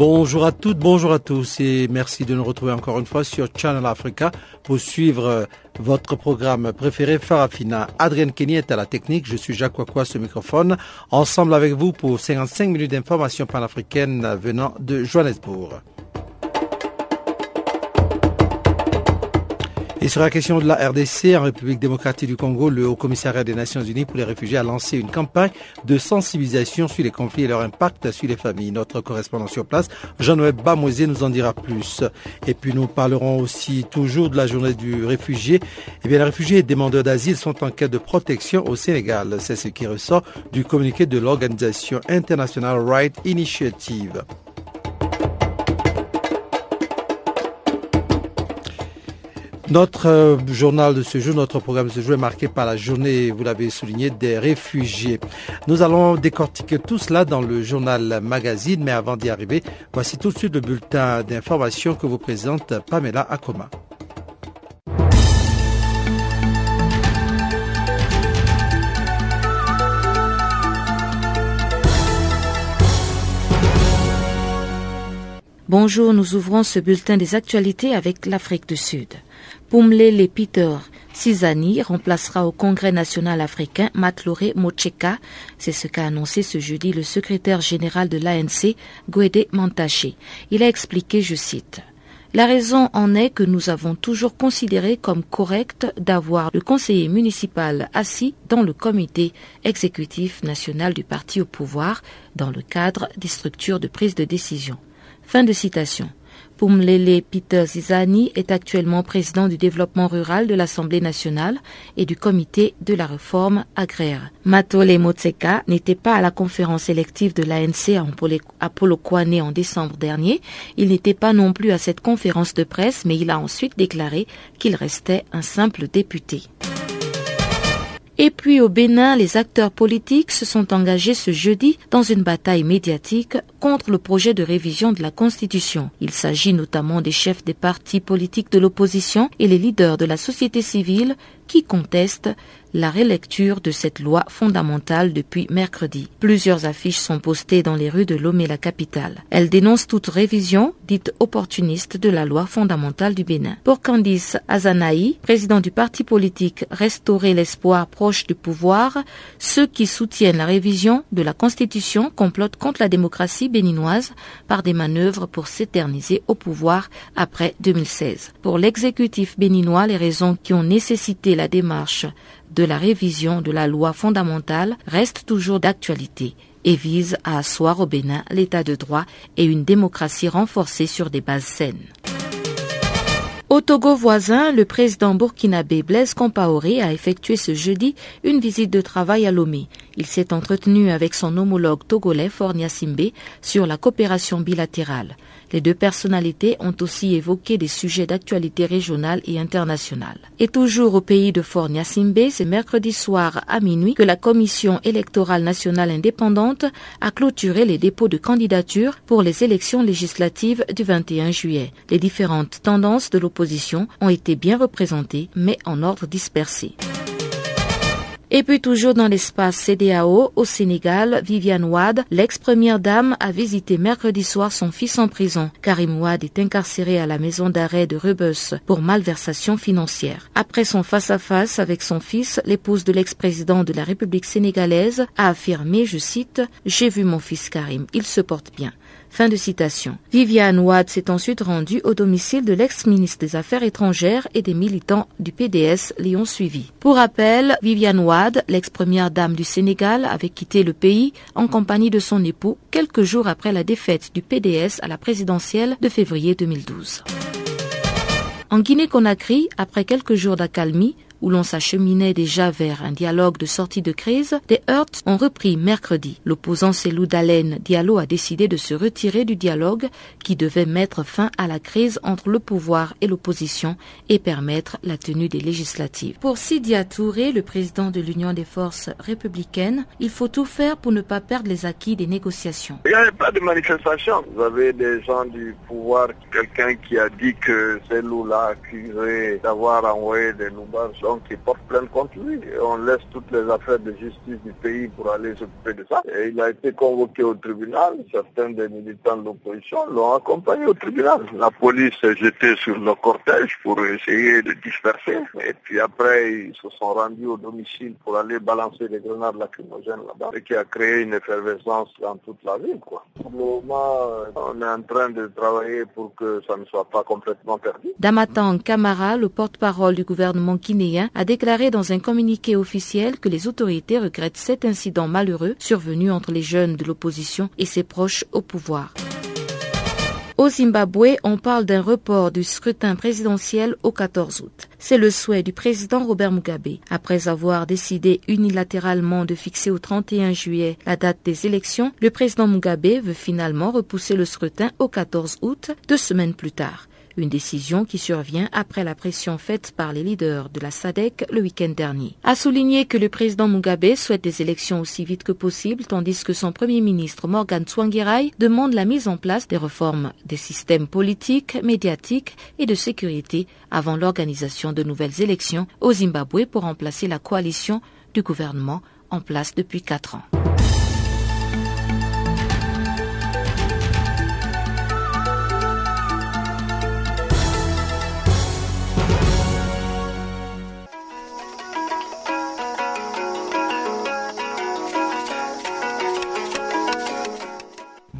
Bonjour à toutes, bonjour à tous et merci de nous retrouver encore une fois sur Channel Africa pour suivre euh, votre programme préféré Farafina. Adrien Kenny est à la technique, je suis Jacques Wakwa ce microphone, ensemble avec vous pour 55 minutes d'informations panafricaines venant de Johannesburg. Il sera question de la RDC en République démocratique du Congo. Le Haut Commissariat des Nations Unies pour les réfugiés a lancé une campagne de sensibilisation sur les conflits et leur impact sur les familles. Notre correspondant sur place, Jean-Noël Bamosé, nous en dira plus. Et puis nous parlerons aussi toujours de la journée du réfugié. Eh bien, les réfugiés et demandeurs d'asile sont en quête de protection au Sénégal. C'est ce qui ressort du communiqué de l'organisation International Right Initiative. Notre euh, journal de ce jour, notre programme de ce jour est marqué par la journée, vous l'avez souligné, des réfugiés. Nous allons décortiquer tout cela dans le journal magazine, mais avant d'y arriver, voici tout de suite le bulletin d'information que vous présente Pamela Akoma. Bonjour, nous ouvrons ce bulletin des actualités avec l'Afrique du Sud. Pumlele Peter Sizani remplacera au Congrès national africain Matlore Mocheka. C'est ce qu'a annoncé ce jeudi le secrétaire général de l'ANC, Gwede Mantaché. Il a expliqué, je cite, la raison en est que nous avons toujours considéré comme correct d'avoir le conseiller municipal assis dans le comité exécutif national du parti au pouvoir dans le cadre des structures de prise de décision. Fin de citation. Pumlele Peter Zizani est actuellement président du développement rural de l'Assemblée nationale et du comité de la réforme agraire. Matole Motseka n'était pas à la conférence élective de l'ANC à Polokwane en décembre dernier. Il n'était pas non plus à cette conférence de presse, mais il a ensuite déclaré qu'il restait un simple député. Et puis au Bénin, les acteurs politiques se sont engagés ce jeudi dans une bataille médiatique contre le projet de révision de la Constitution. Il s'agit notamment des chefs des partis politiques de l'opposition et les leaders de la société civile qui contestent la relecture de cette loi fondamentale depuis mercredi. Plusieurs affiches sont postées dans les rues de Lomé, la capitale. Elles dénoncent toute révision dite opportuniste de la loi fondamentale du Bénin. Pour Candice Azanaï, président du parti politique Restaurer l'espoir proche du pouvoir, ceux qui soutiennent la révision de la Constitution complotent contre la démocratie béninoise par des manœuvres pour s'éterniser au pouvoir après 2016. Pour l'exécutif béninois, les raisons qui ont nécessité la démarche de la révision de la loi fondamentale reste toujours d'actualité et vise à asseoir au Bénin l'état de droit et une démocratie renforcée sur des bases saines. Au Togo voisin, le président burkinabé Blaise Compaoré a effectué ce jeudi une visite de travail à Lomé. Il s'est entretenu avec son homologue togolais Fornia Simbe sur la coopération bilatérale. Les deux personnalités ont aussi évoqué des sujets d'actualité régionale et internationale. Et toujours au pays de Fort Nyassimbe, c'est mercredi soir à minuit que la Commission électorale nationale indépendante a clôturé les dépôts de candidatures pour les élections législatives du 21 juillet. Les différentes tendances de l'opposition ont été bien représentées, mais en ordre dispersé. Et puis toujours dans l'espace CDAO au Sénégal, Viviane Wade, l'ex-première dame, a visité mercredi soir son fils en prison. Karim Wade est incarcéré à la maison d'arrêt de Rebus pour malversation financière. Après son face-à-face avec son fils, l'épouse de l'ex-président de la République sénégalaise a affirmé, je cite, J'ai vu mon fils Karim, il se porte bien. Fin de citation. Viviane Wade s'est ensuite rendue au domicile de l'ex-ministre des Affaires étrangères et des militants du PDS l'y ont suivi. Pour rappel, Viviane Wade, l'ex-première dame du Sénégal, avait quitté le pays en compagnie de son époux quelques jours après la défaite du PDS à la présidentielle de février 2012. En Guinée-Conakry, après quelques jours d'accalmie, où l'on s'acheminait déjà vers un dialogue de sortie de crise, des heurts ont repris mercredi. L'opposant Cellou Dalen Diallo a décidé de se retirer du dialogue qui devait mettre fin à la crise entre le pouvoir et l'opposition et permettre la tenue des législatives. Pour Sidia Touré, le président de l'Union des forces républicaines, il faut tout faire pour ne pas perdre les acquis des négociations. Il n'y a pas de manifestation. Vous avez des gens du pouvoir, quelqu'un qui a dit que Cellou l'a accusé d'avoir envoyé des noubars, donc il porte plainte contre lui. Et on laisse toutes les affaires de justice du pays pour aller s'occuper de ça. Et il a été convoqué au tribunal. Certains des militants de l'opposition l'ont accompagné au tribunal. La police s'est jetée sur le cortège pour essayer de disperser. Et puis après, ils se sont rendus au domicile pour aller balancer des grenades lacrymogènes là-bas. Et qui a créé une effervescence dans toute la ville. Quoi. Pour le moment, on est en train de travailler pour que ça ne soit pas complètement perdu. Damatan Kamara, le porte-parole du gouvernement guinéen, a déclaré dans un communiqué officiel que les autorités regrettent cet incident malheureux survenu entre les jeunes de l'opposition et ses proches au pouvoir. Au Zimbabwe, on parle d'un report du scrutin présidentiel au 14 août. C'est le souhait du président Robert Mugabe. Après avoir décidé unilatéralement de fixer au 31 juillet la date des élections, le président Mugabe veut finalement repousser le scrutin au 14 août, deux semaines plus tard. Une décision qui survient après la pression faite par les leaders de la SADC le week-end dernier. A souligné que le président Mugabe souhaite des élections aussi vite que possible, tandis que son premier ministre Morgan Tsvangirai demande la mise en place des réformes des systèmes politiques, médiatiques et de sécurité avant l'organisation de nouvelles élections au Zimbabwe pour remplacer la coalition du gouvernement en place depuis quatre ans.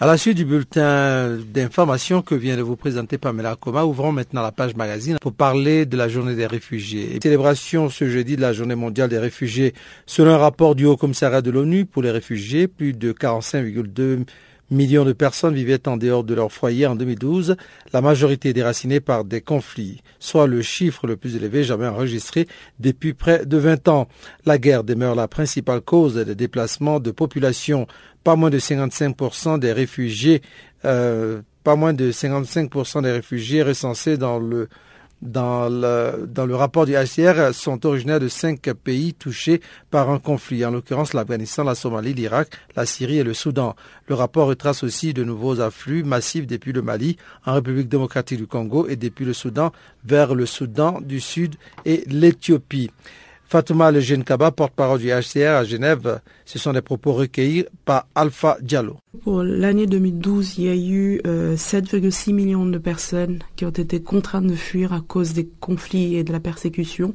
À la suite du bulletin d'information que vient de vous présenter Pamela Koma, ouvrons maintenant la page magazine pour parler de la journée des réfugiés. Célébration ce jeudi de la journée mondiale des réfugiés. Selon un rapport du Haut Commissariat de l'ONU pour les réfugiés, plus de 45,2 millions de personnes vivaient en dehors de leur foyer en 2012, la majorité déracinée par des conflits, soit le chiffre le plus élevé jamais enregistré depuis près de 20 ans. La guerre demeure la principale cause des déplacements de population. Pas moins de 55% des réfugiés, euh, pas moins de 55% des réfugiés recensés dans le dans le, dans le rapport du HCR sont originaires de cinq pays touchés par un conflit, en l'occurrence l'Afghanistan, la Somalie, l'Irak, la Syrie et le Soudan. Le rapport retrace aussi de nouveaux afflux massifs depuis le Mali, en République démocratique du Congo et depuis le Soudan vers le Soudan du Sud et l'Éthiopie. Fatouma Kaba, porte-parole du HCR à Genève, ce sont des propos recueillis par Alpha Diallo. Pour l'année 2012, il y a eu 7,6 millions de personnes qui ont été contraintes de fuir à cause des conflits et de la persécution.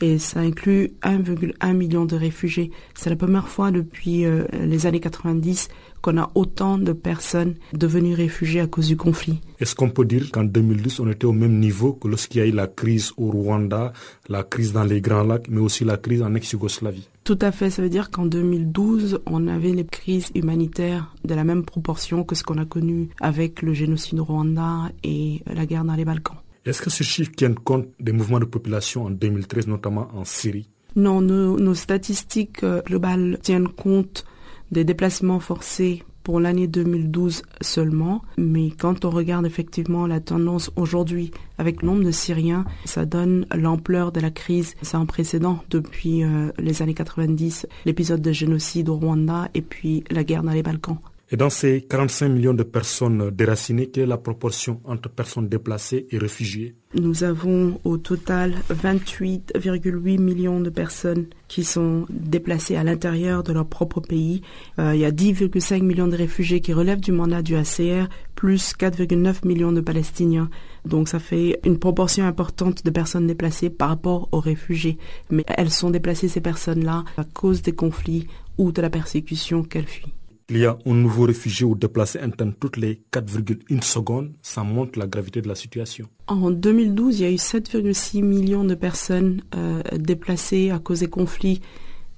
Et ça inclut 1,1 million de réfugiés. C'est la première fois depuis les années 90 qu'on a autant de personnes devenues réfugiées à cause du conflit. Est-ce qu'on peut dire qu'en 2012, on était au même niveau que lorsqu'il y a eu la crise au Rwanda, la crise dans les Grands Lacs, mais aussi la crise en ex-Yougoslavie? Tout à fait. Ça veut dire qu'en 2012, on avait les crises humanitaires de la même proportion que ce qu'on a connu avec le génocide au Rwanda et la guerre dans les Balkans. Est-ce que ce chiffre tient compte des mouvements de population en 2013, notamment en Syrie? Non, nos, nos statistiques globales tiennent compte des déplacements forcés pour l'année 2012 seulement, mais quand on regarde effectivement la tendance aujourd'hui avec le nombre de Syriens, ça donne l'ampleur de la crise sans précédent depuis euh, les années 90, l'épisode de génocide au Rwanda et puis la guerre dans les Balkans. Et dans ces 45 millions de personnes déracinées, quelle est la proportion entre personnes déplacées et réfugiés Nous avons au total 28,8 millions de personnes qui sont déplacées à l'intérieur de leur propre pays. Euh, il y a 10,5 millions de réfugiés qui relèvent du mandat du ACR, plus 4,9 millions de Palestiniens. Donc ça fait une proportion importante de personnes déplacées par rapport aux réfugiés. Mais elles sont déplacées, ces personnes-là, à cause des conflits ou de la persécution qu'elles fuient. Il y a un nouveau réfugié ou déplacé interne toutes les 4,1 secondes. Ça montre la gravité de la situation. En 2012, il y a eu 7,6 millions de personnes euh, déplacées à cause des conflits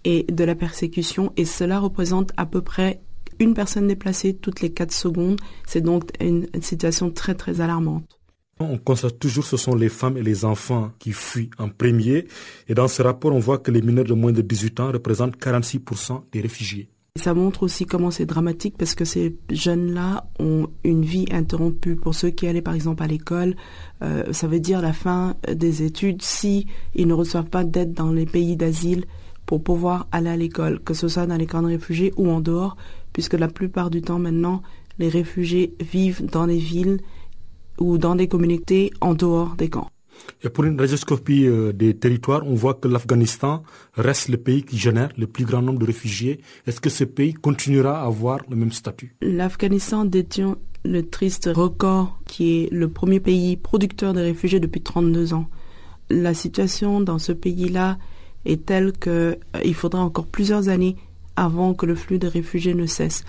et de la persécution. Et cela représente à peu près une personne déplacée toutes les 4 secondes. C'est donc une, une situation très très alarmante. On constate toujours que ce sont les femmes et les enfants qui fuient en premier. Et dans ce rapport, on voit que les mineurs de moins de 18 ans représentent 46% des réfugiés. Ça montre aussi comment c'est dramatique parce que ces jeunes-là ont une vie interrompue. Pour ceux qui allaient par exemple à l'école, euh, ça veut dire la fin des études si ne reçoivent pas d'aide dans les pays d'asile pour pouvoir aller à l'école, que ce soit dans les camps de réfugiés ou en dehors, puisque la plupart du temps maintenant, les réfugiés vivent dans les villes ou dans des communautés en dehors des camps. Et pour une radioscopie euh, des territoires, on voit que l'Afghanistan reste le pays qui génère le plus grand nombre de réfugiés. Est-ce que ce pays continuera à avoir le même statut? L'Afghanistan détient le triste record qui est le premier pays producteur de réfugiés depuis 32 ans. La situation dans ce pays-là est telle qu'il euh, faudra encore plusieurs années avant que le flux de réfugiés ne cesse.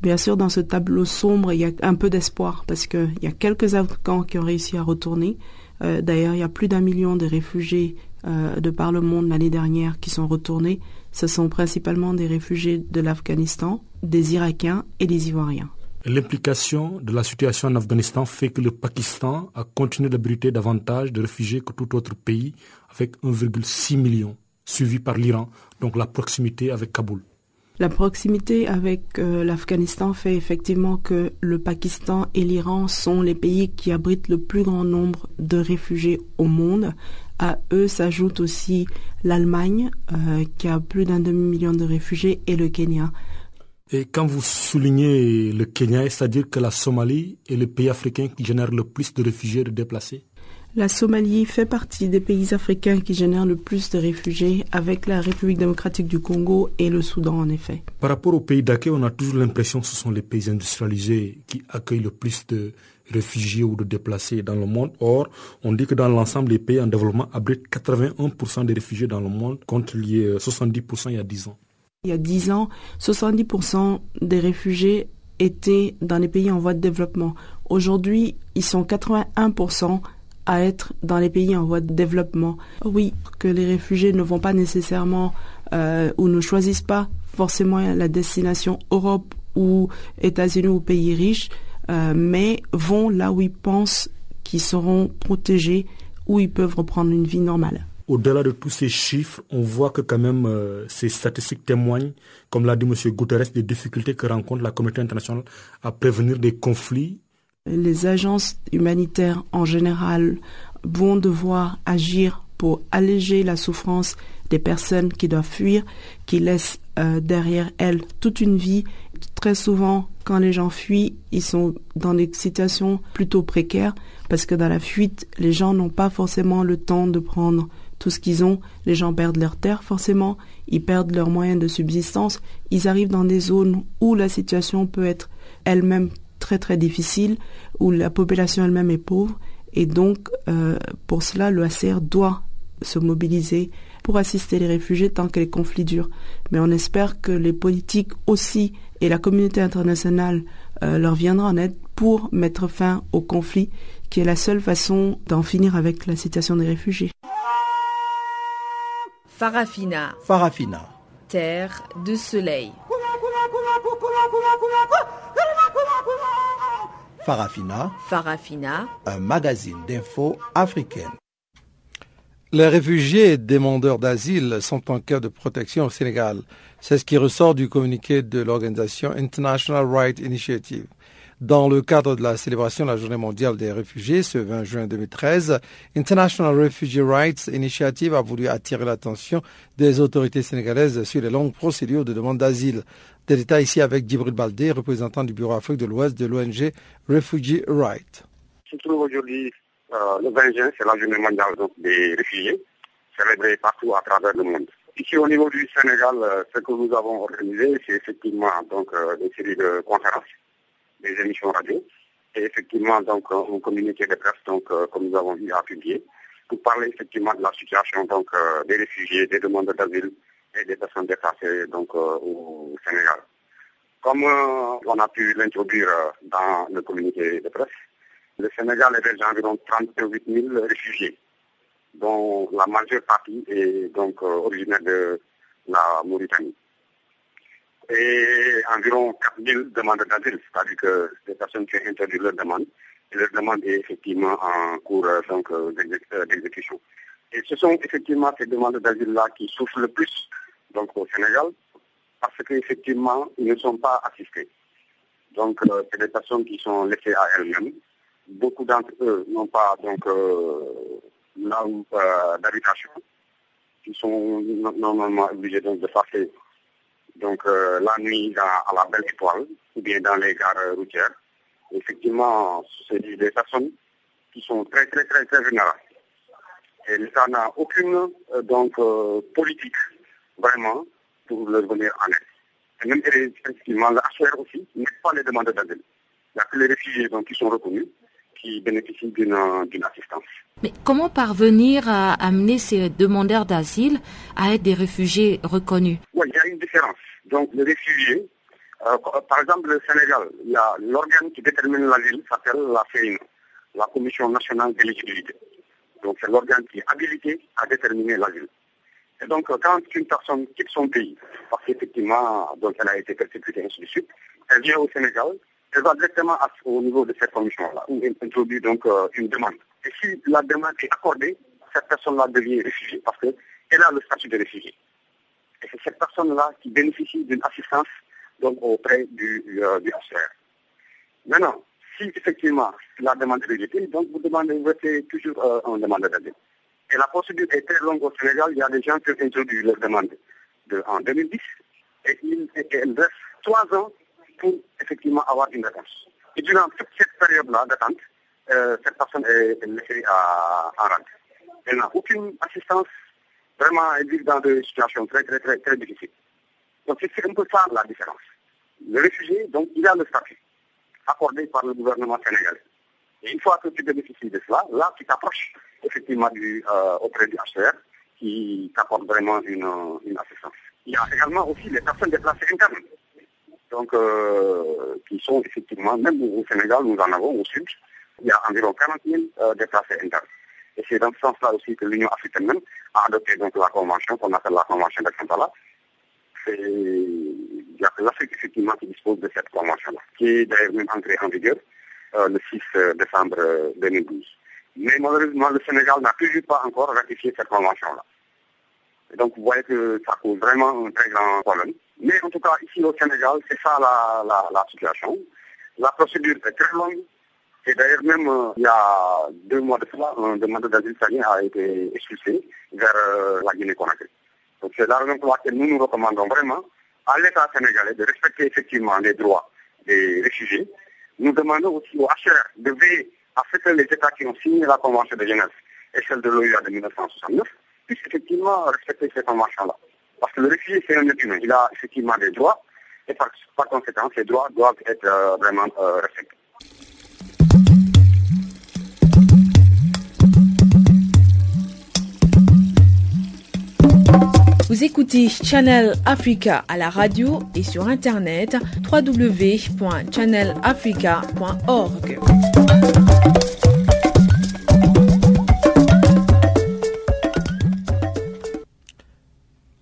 Bien sûr, dans ce tableau sombre, il y a un peu d'espoir parce qu'il y a quelques Afghans qui ont réussi à retourner, euh, d'ailleurs, il y a plus d'un million de réfugiés euh, de par le monde l'année dernière qui sont retournés. Ce sont principalement des réfugiés de l'Afghanistan, des Irakiens et des Ivoiriens. L'implication de la situation en Afghanistan fait que le Pakistan a continué d'abriter davantage de réfugiés que tout autre pays, avec 1,6 million, suivi par l'Iran, donc la proximité avec Kaboul. La proximité avec euh, l'Afghanistan fait effectivement que le Pakistan et l'Iran sont les pays qui abritent le plus grand nombre de réfugiés au monde. À eux s'ajoute aussi l'Allemagne, euh, qui a plus d'un demi-million de réfugiés, et le Kenya. Et quand vous soulignez le Kenya, c'est-à-dire que la Somalie est le pays africain qui génère le plus de réfugiés de déplacés? La Somalie fait partie des pays africains qui génèrent le plus de réfugiés avec la République démocratique du Congo et le Soudan en effet. Par rapport aux pays d'accueil, on a toujours l'impression que ce sont les pays industrialisés qui accueillent le plus de réfugiés ou de déplacés dans le monde. Or, on dit que dans l'ensemble des pays en développement abritent 81% des réfugiés dans le monde contre les 70% il y a 10 ans. Il y a 10 ans, 70% des réfugiés étaient dans les pays en voie de développement. Aujourd'hui, ils sont 81% à être dans les pays en voie de développement. Oui, que les réfugiés ne vont pas nécessairement euh, ou ne choisissent pas forcément la destination Europe ou États-Unis ou pays riches, euh, mais vont là où ils pensent qu'ils seront protégés, où ils peuvent reprendre une vie normale. Au-delà de tous ces chiffres, on voit que quand même euh, ces statistiques témoignent, comme l'a dit M. Guterres, des difficultés que rencontre la communauté internationale à prévenir des conflits les agences humanitaires en général vont devoir agir pour alléger la souffrance des personnes qui doivent fuir, qui laissent euh, derrière elles toute une vie. Très souvent, quand les gens fuient, ils sont dans des situations plutôt précaires parce que dans la fuite, les gens n'ont pas forcément le temps de prendre tout ce qu'ils ont. Les gens perdent leur terre forcément, ils perdent leurs moyens de subsistance, ils arrivent dans des zones où la situation peut être elle-même très très difficile où la population elle-même est pauvre et donc euh, pour cela le HCR doit se mobiliser pour assister les réfugiés tant que les conflits durent. Mais on espère que les politiques aussi et la communauté internationale euh, leur viendra en aide pour mettre fin au conflit qui est la seule façon d'en finir avec la situation des réfugiés. Farafina. Farafina. Terre de soleil. Farafina. Farafina. Un magazine d'infos africaine. Les réfugiés et demandeurs d'asile sont en cœur de protection au Sénégal. C'est ce qui ressort du communiqué de l'organisation International Rights Initiative. Dans le cadre de la célébration de la Journée mondiale des réfugiés, ce 20 juin 2013, International Refugee Rights Initiative a voulu attirer l'attention des autorités sénégalaises sur les longues procédures de demande d'asile. Des détails ici avec Djibril Baldé, représentant du Bureau Afrique de l'Ouest de l'ONG Refugee Rights. Se trouve aujourd'hui euh, le 20 juin, c'est la Journée mondiale des réfugiés, célébrée partout à travers le monde. Ici, au niveau du Sénégal, euh, ce que nous avons organisé, c'est effectivement donc euh, une série de conférences des émissions radio et effectivement donc un communiqué de presse donc euh, comme nous avons eu à publier pour parler effectivement de la situation donc euh, des réfugiés, des demandeurs d'asile et des personnes déplacées donc euh, au Sénégal. Comme on a pu l'introduire dans le communiqué de presse, le Sénégal héberge environ 38 000 réfugiés, dont la majeure partie est donc originaire de la Mauritanie. Et environ 4 000 demandes d'asile, c'est-à-dire que des personnes qui ont introduit leur demande, et leur demande est effectivement en cours donc, d'exécution. Et ce sont effectivement ces demandes d'asile-là qui souffrent le plus donc, au Sénégal, parce qu'effectivement, ils ne sont pas assistés. Donc, c'est des personnes qui sont laissées à elles-mêmes. Beaucoup d'entre eux n'ont pas donc là où d'habitation. Ils sont normalement obligés donc, de passer donc, la nuit à, la belle étoile ou bien dans les gares routières. Effectivement, c'est des personnes qui sont très, très, très, très vulnérables. Et l'État n'a aucune donc, politique vraiment pour leur venir en aide. Et même effectivement, la HR aussi n'est pas les demandes d'asile. Il n'y a que les réfugiés donc, qui sont reconnus qui bénéficient d'une assistance. Mais comment parvenir à amener ces demandeurs d'asile à être des réfugiés reconnus? Oui, il y a une différence. Donc, les réfugiés, euh, par exemple, le Sénégal, l'organe qui détermine l'asile s'appelle la CNE, la Commission nationale d'éligibilité. Donc, c'est l'organe qui est habilité à déterminer l'asile. Et donc, quand une personne quitte son pays, parce qu'effectivement, donc elle a été persécutée, ainsi de suite, elle vient au Sénégal, elle va directement au niveau de cette commission-là, où elle introduit donc euh, une demande. Et si la demande est accordée, cette personne-là devient réfugiée, parce qu'elle a le statut de réfugié. Et c'est cette personne-là qui bénéficie d'une assistance donc, auprès du, euh. Maintenant, si effectivement la demande est rejetée, donc vous demandez, vous êtes toujours euh, en demande d'asile. Et la procédure est très longue au Sénégal. Il y a des gens qui ont introduit leur demande de, en 2010 et il, et il reste trois ans pour effectivement avoir une réponse. Et durant toute cette période-là d'attente, euh, cette personne est, laissée à, en rade. Elle n'a aucune assistance. Vraiment, elle vit dans des situations très, très, très, très difficiles. Donc, c'est un peu ça la différence. Le réfugié, donc, il a le statut accordé par le gouvernement sénégalais. Et une fois que tu bénéficies de cela, là, tu t'approches effectivement du, euh, auprès du HCR qui t'apporte vraiment une, une, assistance. Il y a également aussi les personnes déplacées internes. Donc, euh, qui sont effectivement, même au Sénégal, nous en avons au sud, il y a environ 40 000 euh, déplacés internes. Et c'est dans ce sens-là aussi que l'Union africaine même a adopté donc la convention qu'on appelle la convention de Kampala. Il y a que l'Afrique effectivement qui dispose de cette convention-là, qui est d'ailleurs même entrée en vigueur euh, le 6 décembre 2012. Mais malheureusement, le Sénégal n'a toujours pas encore ratifié cette convention-là. Donc vous voyez que ça cause vraiment un très grand problème. Mais en tout cas, ici au Sénégal, c'est ça la, situation. La procédure est très longue. Et d'ailleurs, même euh, il y a deux mois de cela, un demandeur d'asile syrien a été expulsé vers euh, la Guinée-Conakry. Donc c'est la raison pour laquelle nous nous recommandons vraiment à l'État sénégalais de respecter effectivement les droits des réfugiés. Nous demandons aussi au HR de veiller à ce que les États qui ont signé la Convention de Genève et celle de l'OUA de 1969 puissent effectivement respecter ces conventions-là. Parce que le réfugié, c'est un être humain. Il a effectivement des droits et par, conséquent, ces droits doivent être euh, vraiment euh, respectés. Vous écoutez Channel Africa à la radio et sur internet www.channelafrica.org.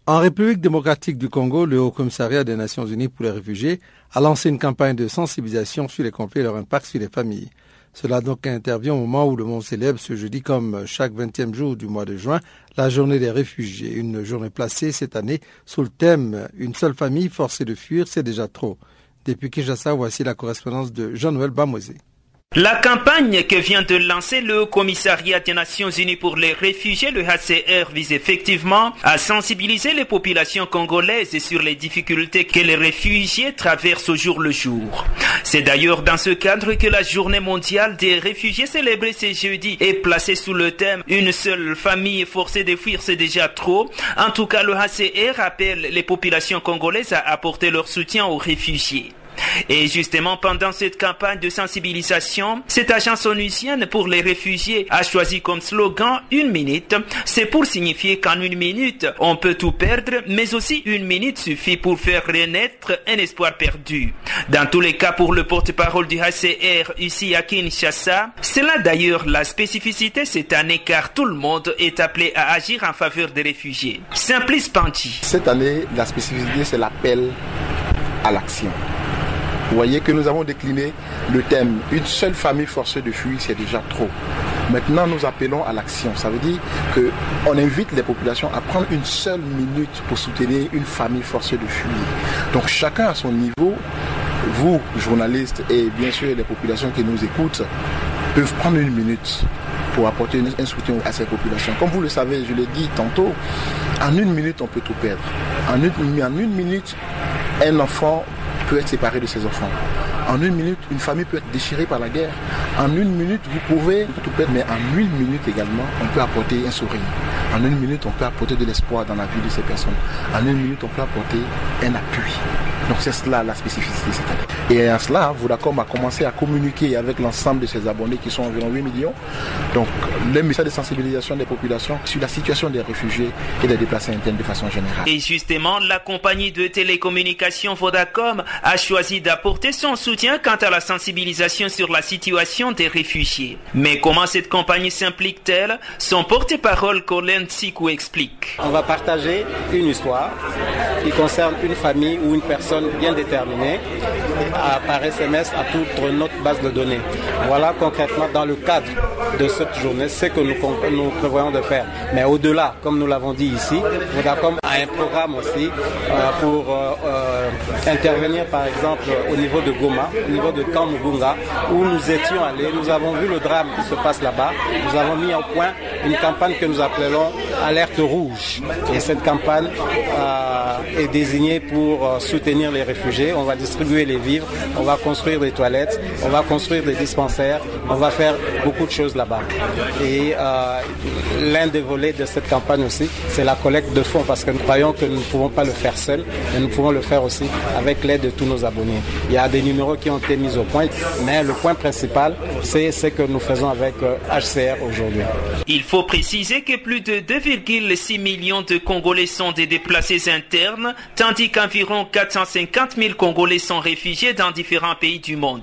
En République démocratique du Congo, le Haut Commissariat des Nations Unies pour les réfugiés a lancé une campagne de sensibilisation sur les conflits et leur impact sur les familles. Cela donc intervient au moment où le monde célèbre ce jeudi comme chaque 20e jour du mois de juin la journée des réfugiés, une journée placée cette année sous le thème Une seule famille forcée de fuir, c'est déjà trop. Depuis Kinshasa, voici la correspondance de Jean-Noël Bamosé. La campagne que vient de lancer le commissariat des Nations Unies pour les réfugiés, le HCR, vise effectivement à sensibiliser les populations congolaises sur les difficultés que les réfugiés traversent au jour le jour. C'est d'ailleurs dans ce cadre que la journée mondiale des réfugiés célébrée ce jeudi est placée sous le thème Une seule famille forcée de fuir, c'est déjà trop. En tout cas, le HCR appelle les populations congolaises à apporter leur soutien aux réfugiés. Et justement, pendant cette campagne de sensibilisation, cette agence onusienne pour les réfugiés a choisi comme slogan une minute. C'est pour signifier qu'en une minute, on peut tout perdre, mais aussi une minute suffit pour faire renaître un espoir perdu. Dans tous les cas, pour le porte-parole du HCR ici à Kinshasa, c'est là d'ailleurs la spécificité cette année car tout le monde est appelé à agir en faveur des réfugiés. Simplice Panti. Cette année, la spécificité, c'est l'appel à l'action. Vous voyez que nous avons décliné le thème une seule famille forcée de fuir, c'est déjà trop. Maintenant, nous appelons à l'action. Ça veut dire qu'on invite les populations à prendre une seule minute pour soutenir une famille forcée de fuir. Donc chacun à son niveau, vous, journalistes, et bien sûr les populations qui nous écoutent, peuvent prendre une minute pour apporter un soutien à ces populations. Comme vous le savez, je l'ai dit tantôt, en une minute, on peut tout perdre. En une, en une minute, un enfant peut être séparé de ses enfants. En une minute, une famille peut être déchirée par la guerre. En une minute, vous pouvez tout perdre, mais en une minute également, on peut apporter un sourire. En une minute, on peut apporter de l'espoir dans la vie de ces personnes. En une minute, on peut apporter un appui. Donc c'est cela la spécificité cette année. Et à cela, Vodacom a commencé à communiquer avec l'ensemble de ses abonnés qui sont environ 8 millions. Donc le message de sensibilisation des populations sur la situation des réfugiés et des déplacés internes de façon générale. Et justement, la compagnie de télécommunications Vodacom a choisi d'apporter son soutien quant à la sensibilisation sur la situation des réfugiés. Mais comment cette compagnie s'implique-t-elle? Son porte-parole Colin Sikou explique. On va partager une histoire qui concerne une famille ou une personne bien déterminée par SMS à toute notre base de données. Voilà concrètement dans le cadre de cette journée ce que nous, nous prévoyons de faire. Mais au-delà, comme nous l'avons dit ici, Vodacom a un programme aussi euh, pour euh, euh, intervenir par exemple au niveau de Goma, au niveau de Kamugunga, où nous étions allés, nous avons vu le drame qui se passe là-bas. Nous avons mis en point une campagne que nous appelons Alerte Rouge. Et cette campagne est désignée pour soutenir les réfugiés. On va distribuer les vivres, on va construire des toilettes, on va construire des dispensaires, on va faire beaucoup de choses là-bas. Et euh, l'un des volets de cette campagne aussi, c'est la collecte de fonds parce que nous croyons que nous ne pouvons pas le faire seul, mais nous pouvons le faire aussi avec l'aide de tous nos abonnés. Il y a des numéros qui ont été mis au point, mais le point principal, c'est ce que nous faisons avec HCR euh, aujourd'hui. Il faut préciser que plus de 2,6 millions de Congolais sont des déplacés internes, tandis qu'environ 450 000 Congolais sont réfugiés dans différents pays du monde.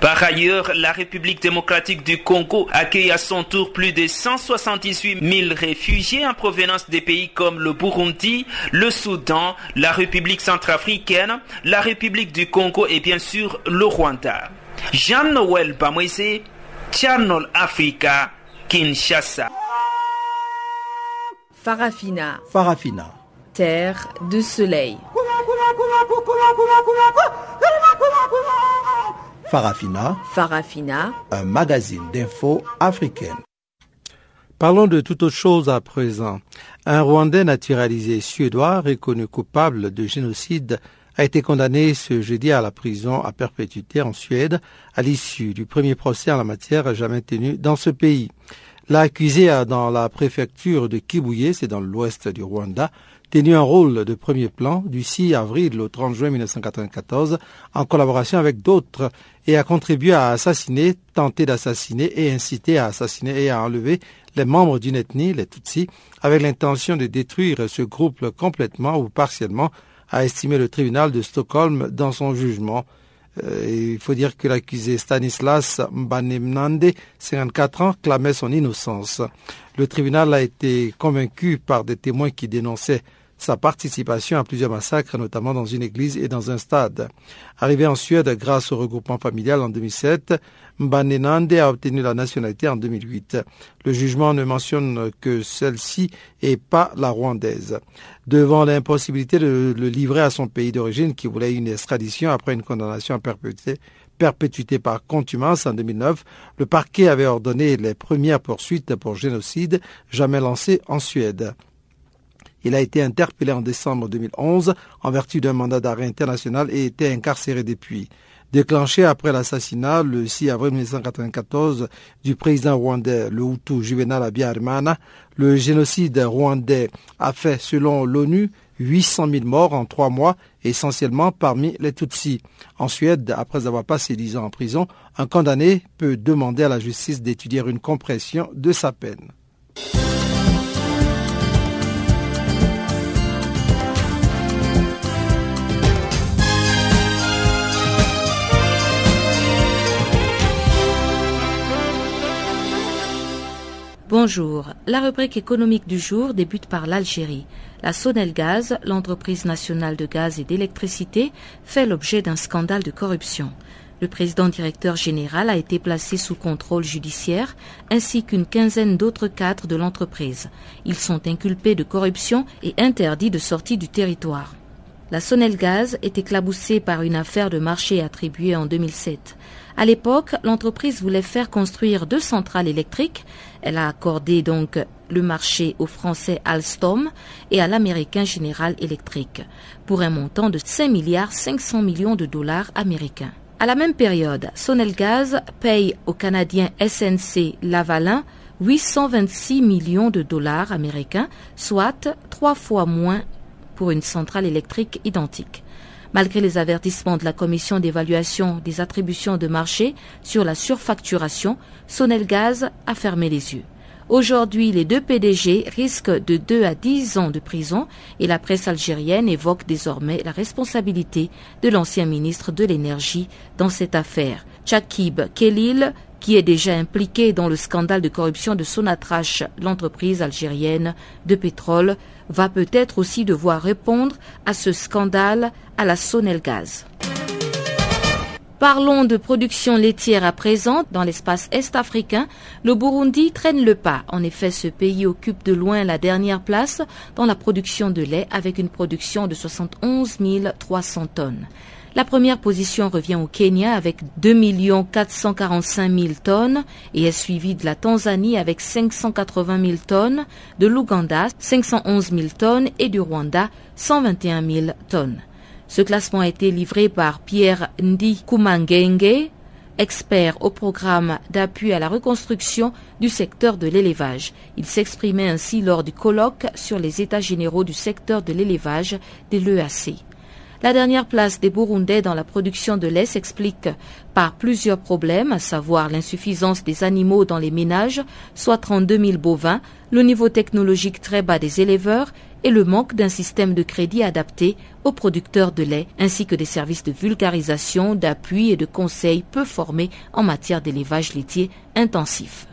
Par ailleurs, la République démocratique du Congo accueille à son tour plus de 178 000 réfugiés en provenance des pays comme le Burundi, le Soudan, la République centrafricaine, la République du Congo et bien sûr le Rwanda. Jean-Noël Bamwese, Channel Africa, Kinshasa. Farafina. Farafina. Terre de soleil. Farafina. Farafina. Un magazine d'infos africaine. Parlons de toute autre chose à présent. Un Rwandais naturalisé suédois reconnu coupable de génocide a été condamné ce jeudi à la prison à perpétuité en Suède à l'issue du premier procès en la matière jamais tenu dans ce pays. L'accusé a dans la préfecture de Kibuye, c'est dans l'ouest du Rwanda, tenu un rôle de premier plan du 6 avril au 30 juin 1994 en collaboration avec d'autres et a contribué à assassiner, tenter d'assassiner et inciter à assassiner et à enlever les membres d'une ethnie, les Tutsis, avec l'intention de détruire ce groupe complètement ou partiellement, a estimé le tribunal de Stockholm dans son jugement. Euh, il faut dire que l'accusé Stanislas Mbanemnande, 54 ans, clamait son innocence. Le tribunal a été convaincu par des témoins qui dénonçaient sa participation à plusieurs massacres, notamment dans une église et dans un stade. Arrivé en Suède grâce au regroupement familial en 2007, Mbanenande a obtenu la nationalité en 2008. Le jugement ne mentionne que celle-ci et pas la rwandaise. Devant l'impossibilité de le livrer à son pays d'origine qui voulait une extradition après une condamnation à perpétuité, perpétuité par contumance en 2009, le parquet avait ordonné les premières poursuites pour génocide jamais lancées en Suède. Il a été interpellé en décembre 2011 en vertu d'un mandat d'arrêt international et était incarcéré depuis. Déclenché après l'assassinat le 6 avril 1994 du président rwandais, le Hutu Juvenal Abiyarimana, le génocide rwandais a fait, selon l'ONU, 800 000 morts en trois mois, essentiellement parmi les Tutsis. En Suède, après avoir passé dix ans en prison, un condamné peut demander à la justice d'étudier une compression de sa peine. Bonjour. La rubrique économique du jour débute par l'Algérie. La Sonelgaz, l'entreprise nationale de gaz et d'électricité, fait l'objet d'un scandale de corruption. Le président directeur général a été placé sous contrôle judiciaire, ainsi qu'une quinzaine d'autres cadres de l'entreprise. Ils sont inculpés de corruption et interdits de sortie du territoire. La Sonelgaz est éclaboussée par une affaire de marché attribuée en 2007. À l'époque, l'entreprise voulait faire construire deux centrales électriques. Elle a accordé donc le marché au français Alstom et à l'américain General Electric pour un montant de 5 milliards 500 millions de dollars américains. À la même période, Sonelgaz paye au Canadien SNC Lavalin 826 millions de dollars américains, soit trois fois moins pour une centrale électrique identique. Malgré les avertissements de la commission d'évaluation des attributions de marché sur la surfacturation, Sonelgaz a fermé les yeux. Aujourd'hui, les deux PDG risquent de 2 à 10 ans de prison et la presse algérienne évoque désormais la responsabilité de l'ancien ministre de l'Énergie dans cette affaire. Chakib Kelil, qui est déjà impliqué dans le scandale de corruption de Sonatrach, l'entreprise algérienne de pétrole, va peut-être aussi devoir répondre à ce scandale à la Sonelgaz. Parlons de production laitière à présent. Dans l'espace est-africain, le Burundi traîne le pas. En effet, ce pays occupe de loin la dernière place dans la production de lait avec une production de 71 300 tonnes. La première position revient au Kenya avec 2 445 000 tonnes et est suivie de la Tanzanie avec 580 000 tonnes, de l'Ouganda 511 000 tonnes et du Rwanda 121 000 tonnes. Ce classement a été livré par Pierre Ndi Kumangenge, expert au programme d'appui à la reconstruction du secteur de l'élevage. Il s'exprimait ainsi lors du colloque sur les états généraux du secteur de l'élevage de l'EAC. La dernière place des Burundais dans la production de lait s'explique par plusieurs problèmes, à savoir l'insuffisance des animaux dans les ménages, soit 32 000 bovins, le niveau technologique très bas des éleveurs et le manque d'un système de crédit adapté aux producteurs de lait, ainsi que des services de vulgarisation, d'appui et de conseil peu formés en matière d'élevage laitier intensif.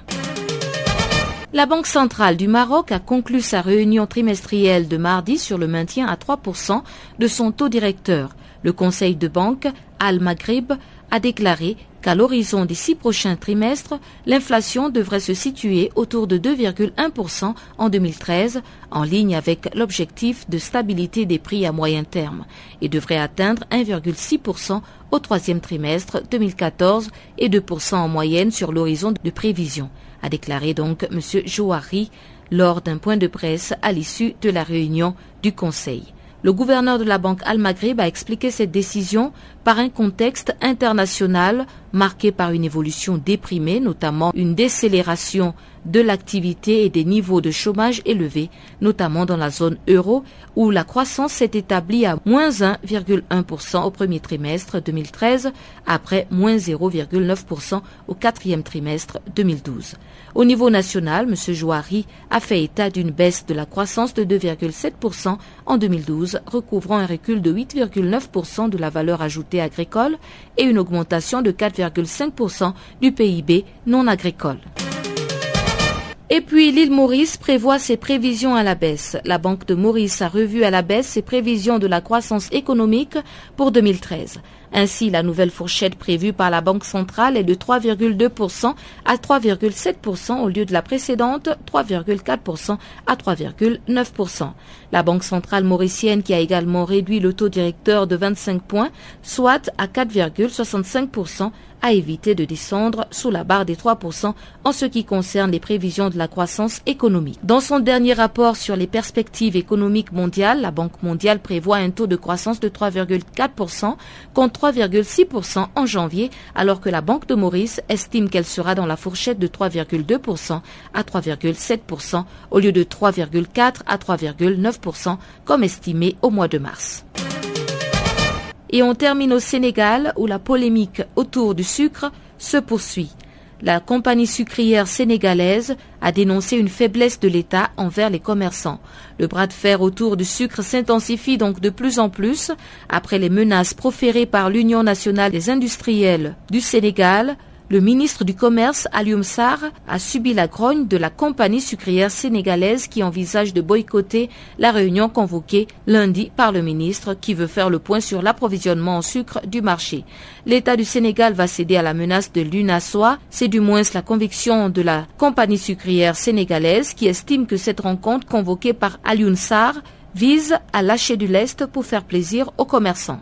La Banque centrale du Maroc a conclu sa réunion trimestrielle de mardi sur le maintien à 3% de son taux directeur. Le conseil de banque Al-Maghrib a déclaré qu'à l'horizon des six prochains trimestres, l'inflation devrait se situer autour de 2,1% en 2013, en ligne avec l'objectif de stabilité des prix à moyen terme, et devrait atteindre 1,6% au troisième trimestre 2014 et 2% en moyenne sur l'horizon de prévision a déclaré donc M. Jouari lors d'un point de presse à l'issue de la réunion du Conseil. Le gouverneur de la Banque Al-Maghrib a expliqué cette décision par un contexte international marqué par une évolution déprimée, notamment une décélération de l'activité et des niveaux de chômage élevés, notamment dans la zone euro, où la croissance s'est établie à moins 1,1% au premier trimestre 2013, après moins 0,9% au quatrième trimestre 2012. Au niveau national, M. Jouari a fait état d'une baisse de la croissance de 2,7% en 2012, recouvrant un recul de 8,9% de la valeur ajoutée agricole et une augmentation de 4,5% du PIB non agricole. Et puis l'île Maurice prévoit ses prévisions à la baisse. La Banque de Maurice a revu à la baisse ses prévisions de la croissance économique pour 2013. Ainsi, la nouvelle fourchette prévue par la Banque centrale est de 3,2% à 3,7% au lieu de la précédente 3,4% à 3,9%. La Banque centrale mauricienne qui a également réduit le taux directeur de 25 points, soit à 4,65%, à éviter de descendre sous la barre des 3% en ce qui concerne les prévisions de la croissance économique. Dans son dernier rapport sur les perspectives économiques mondiales, la Banque mondiale prévoit un taux de croissance de 3,4% contre 3,6% en janvier, alors que la Banque de Maurice estime qu'elle sera dans la fourchette de 3,2% à 3,7% au lieu de 3,4 à 3,9% comme estimé au mois de mars. Et on termine au Sénégal où la polémique autour du sucre se poursuit. La compagnie sucrière sénégalaise a dénoncé une faiblesse de l'État envers les commerçants. Le bras de fer autour du sucre s'intensifie donc de plus en plus après les menaces proférées par l'Union nationale des industriels du Sénégal le ministre du Commerce, Alioum Sarr, a subi la grogne de la compagnie sucrière sénégalaise qui envisage de boycotter la réunion convoquée lundi par le ministre qui veut faire le point sur l'approvisionnement en sucre du marché. L'État du Sénégal va céder à la menace de l'UNASOA. C'est du moins la conviction de la compagnie sucrière sénégalaise qui estime que cette rencontre convoquée par Alioum Sarr vise à lâcher du lest pour faire plaisir aux commerçants.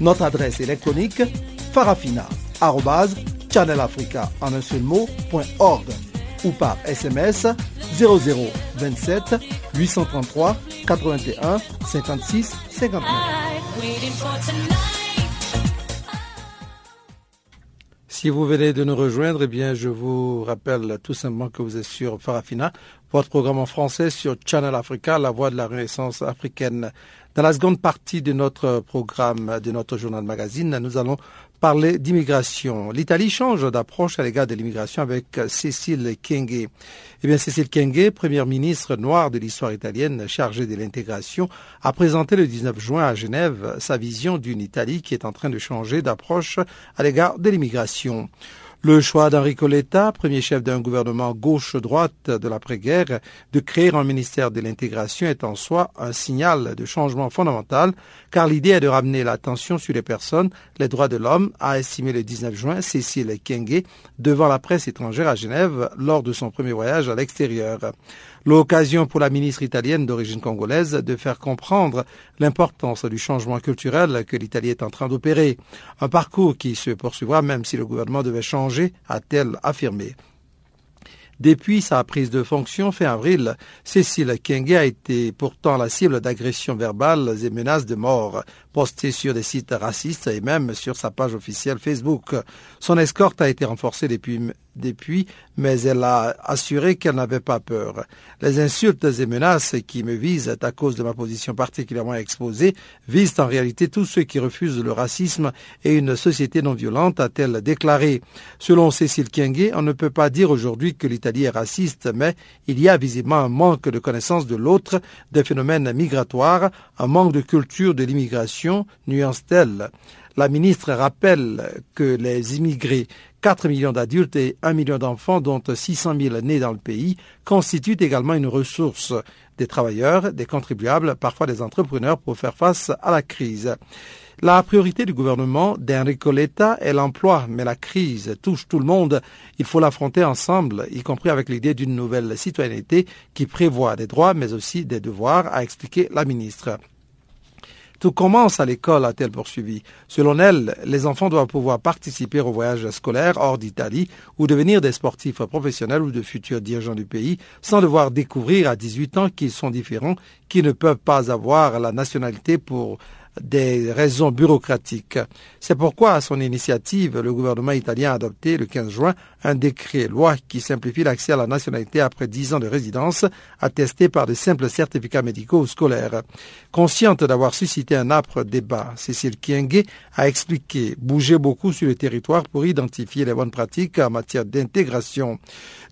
Notre adresse électronique farafina.channelafrica en un seul ou par SMS 0027 833 81 56 59. Si vous venez de nous rejoindre, eh bien, je vous rappelle tout simplement que vous êtes sur Farafina, votre programme en français sur Channel Africa, la voix de la renaissance africaine. Dans la seconde partie de notre programme, de notre journal magazine, nous allons parler d'immigration. L'Italie change d'approche à l'égard de l'immigration avec Cécile Kyenge. Eh bien, Cécile Kyenge, première ministre noire de l'histoire italienne chargée de l'intégration, a présenté le 19 juin à Genève sa vision d'une Italie qui est en train de changer d'approche à l'égard de l'immigration. Le choix d'Enrico Letta, premier chef d'un gouvernement gauche-droite de l'après-guerre, de créer un ministère de l'intégration est en soi un signal de changement fondamental, car l'idée est de ramener l'attention sur les personnes, les droits de l'homme, a estimé le 19 juin Cécile Kenge devant la presse étrangère à Genève lors de son premier voyage à l'extérieur. L'occasion pour la ministre italienne d'origine congolaise de faire comprendre l'importance du changement culturel que l'Italie est en train d'opérer. Un parcours qui se poursuivra même si le gouvernement devait changer, a-t-elle affirmé. Depuis sa prise de fonction fin avril, Cécile Kenge a été pourtant la cible d'agressions verbales et menaces de mort postées sur des sites racistes et même sur sa page officielle Facebook. Son escorte a été renforcée depuis depuis, mais elle a assuré qu'elle n'avait pas peur. Les insultes et menaces qui me visent à cause de ma position particulièrement exposée visent en réalité tous ceux qui refusent le racisme et une société non violente, a-t-elle déclaré. Selon Cécile Kiengue, on ne peut pas dire aujourd'hui que l'Italie est raciste, mais il y a visiblement un manque de connaissance de l'autre, des phénomènes migratoires, un manque de culture de l'immigration, nuance-t-elle. La ministre rappelle que les immigrés 4 millions d'adultes et 1 million d'enfants, dont 600 000 nés dans le pays, constituent également une ressource des travailleurs, des contribuables, parfois des entrepreneurs pour faire face à la crise. La priorité du gouvernement d'Enrico Letta est l'emploi, mais la crise touche tout le monde. Il faut l'affronter ensemble, y compris avec l'idée d'une nouvelle citoyenneté qui prévoit des droits mais aussi des devoirs, a expliqué la ministre. Tout commence à l'école, a-t-elle poursuivi. Selon elle, les enfants doivent pouvoir participer au voyage scolaire hors d'Italie ou devenir des sportifs professionnels ou de futurs dirigeants du pays sans devoir découvrir à 18 ans qu'ils sont différents, qu'ils ne peuvent pas avoir la nationalité pour des raisons bureaucratiques. C'est pourquoi, à son initiative, le gouvernement italien a adopté le 15 juin un décret loi qui simplifie l'accès à la nationalité après 10 ans de résidence, attesté par de simples certificats médicaux ou scolaires. Consciente d'avoir suscité un âpre débat, Cécile Kienge a expliqué bouger beaucoup sur le territoire pour identifier les bonnes pratiques en matière d'intégration.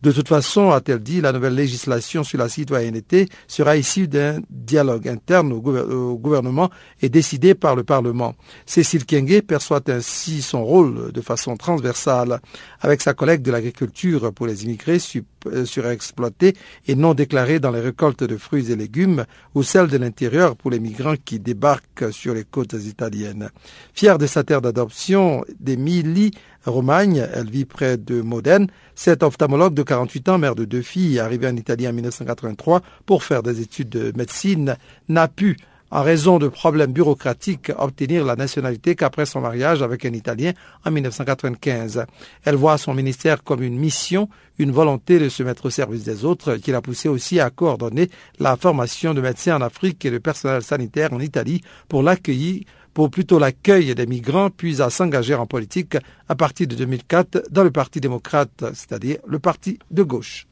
De toute façon, a-t-elle dit, la nouvelle législation sur la citoyenneté sera issue d'un dialogue interne au, gouvernement et décidé par le Parlement. Cécile Kienge perçoit ainsi son rôle de façon transversale avec sa collègue de l'agriculture pour les immigrés euh, surexploités et non déclarés dans les récoltes de fruits et légumes ou celle de l'intérieur pour les migrants qui débarquent sur les côtes italiennes. Fière de sa terre d'adoption, d'Emilie Romagne, elle vit près de Modène. Cette ophtalmologue de 48 ans, mère de deux filles, arrivée en Italie en 1983 pour faire des études de médecine, n'a pu en raison de problèmes bureaucratiques, obtenir la nationalité qu'après son mariage avec un Italien en 1995. Elle voit son ministère comme une mission, une volonté de se mettre au service des autres, qui l'a poussé aussi à coordonner la formation de médecins en Afrique et de personnel sanitaire en Italie pour l'accueillir pour plutôt l'accueil des migrants, puis à s'engager en politique à partir de 2004 dans le Parti démocrate, c'est-à-dire le parti de gauche.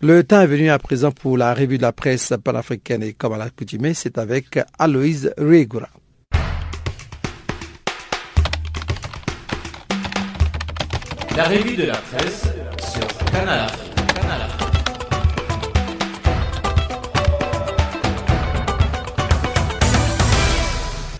Le temps est venu à présent pour la revue de la presse panafricaine et comme à l'accoutumée, c'est avec Aloïse Riegura. La revue de la presse sur Canal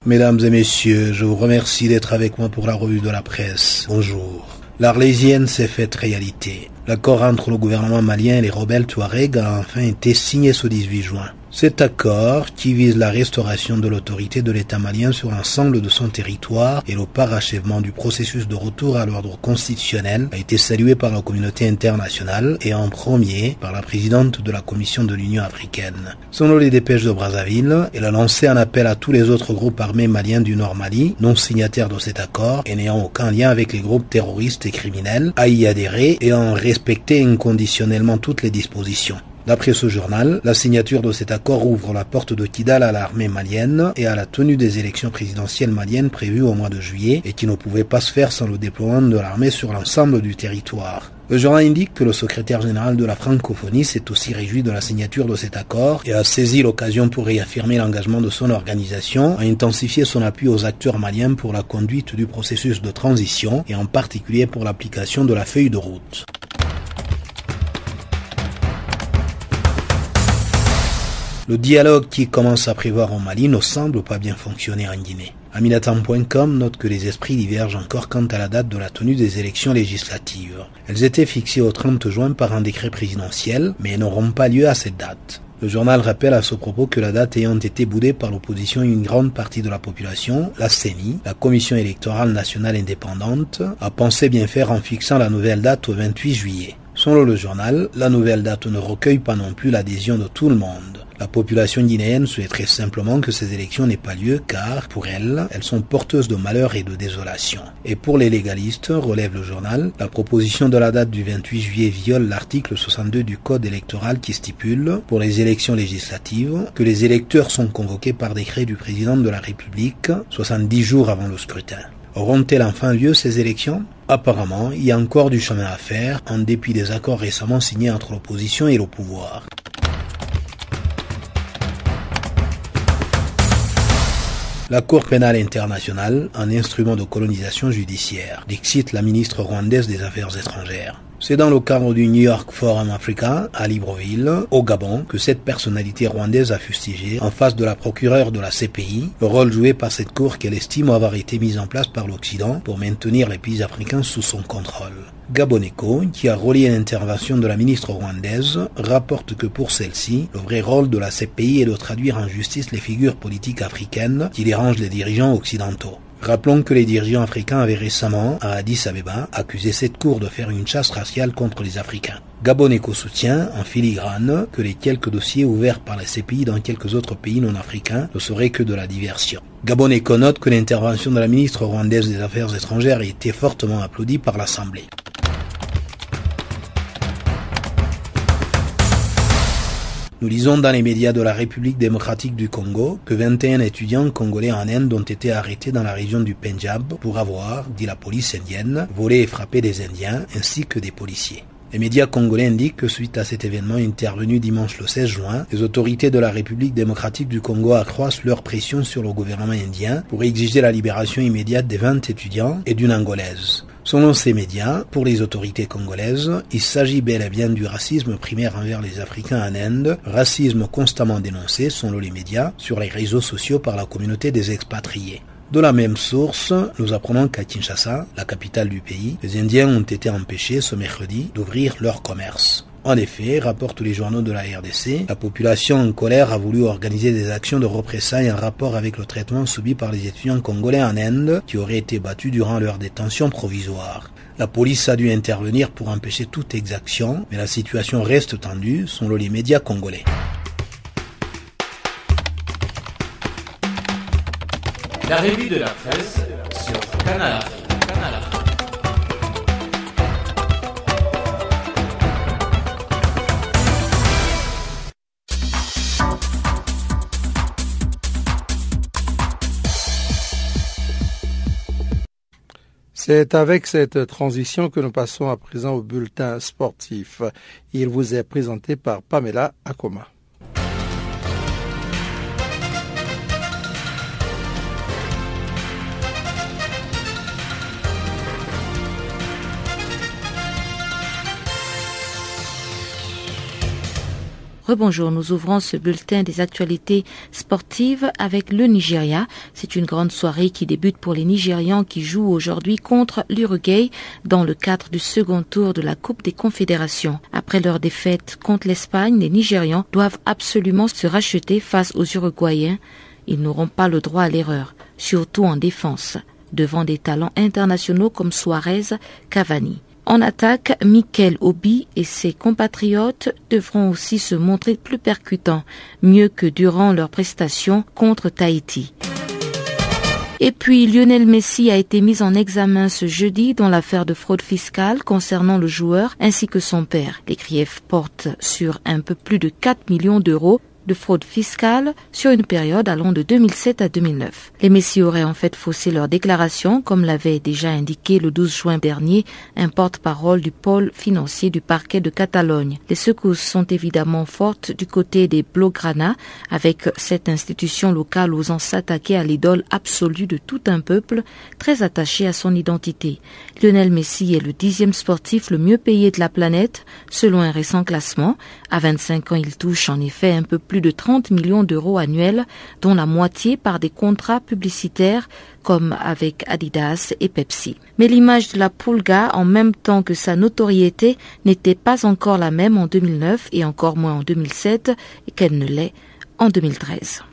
Mesdames et messieurs, je vous remercie d'être avec moi pour la revue de la presse. Bonjour. L'Arlésienne s'est faite réalité. L'accord entre le gouvernement malien et les rebelles Touareg a enfin été signé ce 18 juin. Cet accord, qui vise la restauration de l'autorité de l'État malien sur l'ensemble de son territoire et le parachèvement du processus de retour à l'ordre constitutionnel, a été salué par la communauté internationale et en premier par la présidente de la Commission de l'Union africaine. Selon les dépêches de Brazzaville, elle a lancé un appel à tous les autres groupes armés maliens du Nord Mali, non signataires de cet accord et n'ayant aucun lien avec les groupes terroristes et criminels, à y adhérer et en respecter inconditionnellement toutes les dispositions. D'après ce journal, la signature de cet accord ouvre la porte de Kidal à l'armée malienne et à la tenue des élections présidentielles maliennes prévues au mois de juillet et qui ne pouvaient pas se faire sans le déploiement de l'armée sur l'ensemble du territoire. Le journal indique que le secrétaire général de la francophonie s'est aussi réjoui de la signature de cet accord et a saisi l'occasion pour réaffirmer l'engagement de son organisation à intensifier son appui aux acteurs maliens pour la conduite du processus de transition et en particulier pour l'application de la feuille de route. Le dialogue qui commence à prévoir en Mali ne semble pas bien fonctionner en Guinée. Aminatam.com note que les esprits divergent encore quant à la date de la tenue des élections législatives. Elles étaient fixées au 30 juin par un décret présidentiel, mais n'auront pas lieu à cette date. Le journal rappelle à ce propos que la date ayant été boudée par l'opposition et une grande partie de la population, la CENI, la Commission électorale nationale indépendante, a pensé bien faire en fixant la nouvelle date au 28 juillet. Selon le journal, la nouvelle date ne recueille pas non plus l'adhésion de tout le monde. La population guinéenne souhaiterait simplement que ces élections n'aient pas lieu car, pour elle, elles sont porteuses de malheur et de désolation. Et pour les légalistes, relève le journal, la proposition de la date du 28 juillet viole l'article 62 du Code électoral qui stipule, pour les élections législatives, que les électeurs sont convoqués par décret du président de la République 70 jours avant le scrutin. Auront-elles enfin lieu ces élections? Apparemment, il y a encore du chemin à faire en dépit des accords récemment signés entre l'opposition et le pouvoir. La Cour pénale internationale, un instrument de colonisation judiciaire, dicite la ministre rwandaise des Affaires étrangères. C'est dans le cadre du New York Forum Africa à Libreville, au Gabon, que cette personnalité rwandaise a fustigé, en face de la procureure de la CPI, le rôle joué par cette cour qu'elle estime avoir été mise en place par l'Occident pour maintenir les pays africains sous son contrôle. Gaboneco, qui a relié l'intervention de la ministre rwandaise, rapporte que pour celle-ci, le vrai rôle de la CPI est de traduire en justice les figures politiques africaines qui dérangent les dirigeants occidentaux. Rappelons que les dirigeants africains avaient récemment, à Addis Abeba, accusé cette cour de faire une chasse raciale contre les Africains. Gaboneco soutient, en filigrane, que les quelques dossiers ouverts par la CPI dans quelques autres pays non africains ne seraient que de la diversion. Gaboneco note que l'intervention de la ministre rwandaise des Affaires étrangères a été fortement applaudie par l'Assemblée. Nous lisons dans les médias de la République démocratique du Congo que 21 étudiants congolais en Inde ont été arrêtés dans la région du Punjab pour avoir, dit la police indienne, volé et frappé des Indiens ainsi que des policiers. Les médias congolais indiquent que suite à cet événement intervenu dimanche le 16 juin, les autorités de la République démocratique du Congo accroissent leur pression sur le gouvernement indien pour exiger la libération immédiate des 20 étudiants et d'une Angolaise. Selon ces médias, pour les autorités congolaises, il s'agit bel et bien du racisme primaire envers les Africains en Inde, racisme constamment dénoncé, selon les médias, sur les réseaux sociaux par la communauté des expatriés. De la même source, nous apprenons qu'à Kinshasa, la capitale du pays, les Indiens ont été empêchés ce mercredi d'ouvrir leur commerce. En effet, rapportent les journaux de la RDC, la population en colère a voulu organiser des actions de représailles en rapport avec le traitement subi par les étudiants congolais en Inde qui auraient été battus durant leur détention provisoire. La police a dû intervenir pour empêcher toute exaction, mais la situation reste tendue selon les médias congolais. La revue de la presse sur Canal C'est avec cette transition que nous passons à présent au bulletin sportif. Il vous est présenté par Pamela Akoma. Rebonjour, nous ouvrons ce bulletin des actualités sportives avec le Nigeria. C'est une grande soirée qui débute pour les Nigérians qui jouent aujourd'hui contre l'Uruguay dans le cadre du second tour de la Coupe des Confédérations. Après leur défaite contre l'Espagne, les Nigérians doivent absolument se racheter face aux Uruguayens. Ils n'auront pas le droit à l'erreur, surtout en défense, devant des talents internationaux comme Suarez, Cavani. En attaque, Mikel Obi et ses compatriotes devront aussi se montrer plus percutants, mieux que durant leur prestation contre Tahiti. Et puis Lionel Messi a été mis en examen ce jeudi dans l'affaire de fraude fiscale concernant le joueur ainsi que son père. Les griefs portent sur un peu plus de 4 millions d'euros de fraude fiscale sur une période allant de 2007 à 2009. Les Messi auraient en fait faussé leur déclaration, comme l'avait déjà indiqué le 12 juin dernier un porte-parole du pôle financier du parquet de Catalogne. Les secousses sont évidemment fortes du côté des Blaugrana, avec cette institution locale osant s'attaquer à l'idole absolue de tout un peuple très attaché à son identité. Lionel Messi est le dixième sportif le mieux payé de la planète, selon un récent classement. À 25 ans, il touche en effet un peu plus de 30 millions d'euros annuels, dont la moitié par des contrats publicitaires comme avec Adidas et Pepsi. Mais l'image de la Pulga, en même temps que sa notoriété, n'était pas encore la même en 2009 et encore moins en 2007 qu'elle ne l'est en 2013.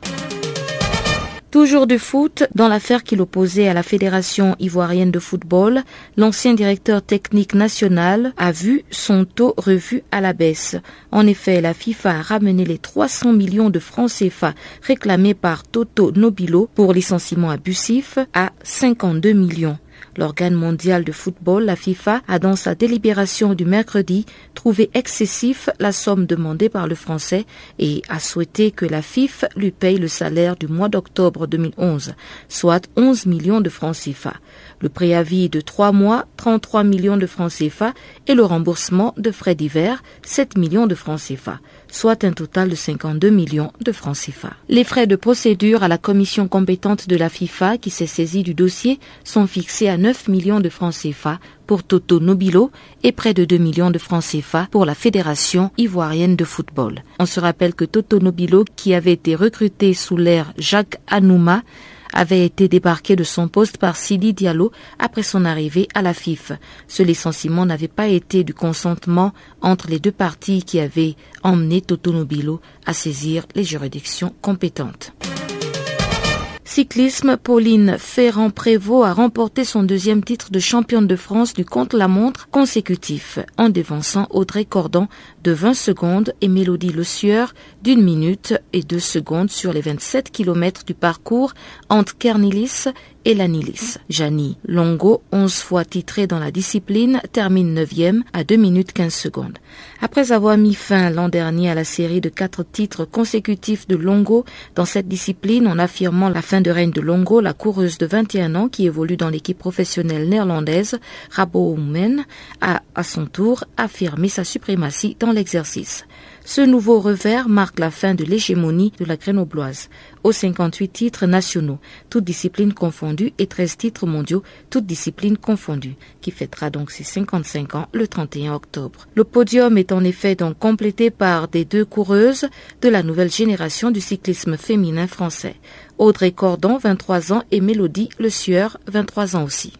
Toujours de foot, dans l'affaire qui l'opposait à la Fédération ivoirienne de football, l'ancien directeur technique national a vu son taux revu à la baisse. En effet, la FIFA a ramené les 300 millions de francs CFA réclamés par Toto Nobilo pour licenciement abusif à 52 millions. L'organe mondial de football, la FIFA, a dans sa délibération du mercredi trouvé excessif la somme demandée par le Français et a souhaité que la FIFA lui paye le salaire du mois d'octobre 2011, soit 11 millions de francs CFA. Le préavis de trois mois, 33 millions de francs CFA et le remboursement de frais divers, 7 millions de francs CFA soit un total de 52 millions de francs CFA. Les frais de procédure à la commission compétente de la FIFA qui s'est saisie du dossier sont fixés à 9 millions de francs CFA pour Toto Nobilo et près de 2 millions de francs CFA pour la Fédération ivoirienne de football. On se rappelle que Toto Nobilo, qui avait été recruté sous l'ère Jacques Anouma, avait été débarqué de son poste par Sidi Diallo après son arrivée à la FIF. Ce licenciement n'avait pas été du consentement entre les deux parties qui avaient emmené Toto Nobilo à saisir les juridictions compétentes. Cyclisme, Pauline Ferrand-Prévot a remporté son deuxième titre de championne de France du contre-la-montre consécutif en dévançant Audrey Cordon de 20 secondes et Mélodie Le Sueur d'une minute et deux secondes sur les 27 km du parcours entre Kernilis et l'Anilis. Jani Longo, 11 fois titré dans la discipline, termine 9e à 2 minutes 15 secondes. Après avoir mis fin l'an dernier à la série de quatre titres consécutifs de Longo dans cette discipline en affirmant la fin de règne de Longo, la coureuse de 21 ans qui évolue dans l'équipe professionnelle néerlandaise, Rabo Omen, a à son tour affirmé sa suprématie dans l'exercice. Ce nouveau revers marque la fin de l'hégémonie de la grenobloise, aux 58 titres nationaux, toutes disciplines confondues, et 13 titres mondiaux, toutes disciplines confondues, qui fêtera donc ses 55 ans le 31 octobre. Le podium est en effet donc complété par des deux coureuses de la nouvelle génération du cyclisme féminin français. Audrey Cordon, 23 ans, et Mélodie Le Sueur, 23 ans aussi.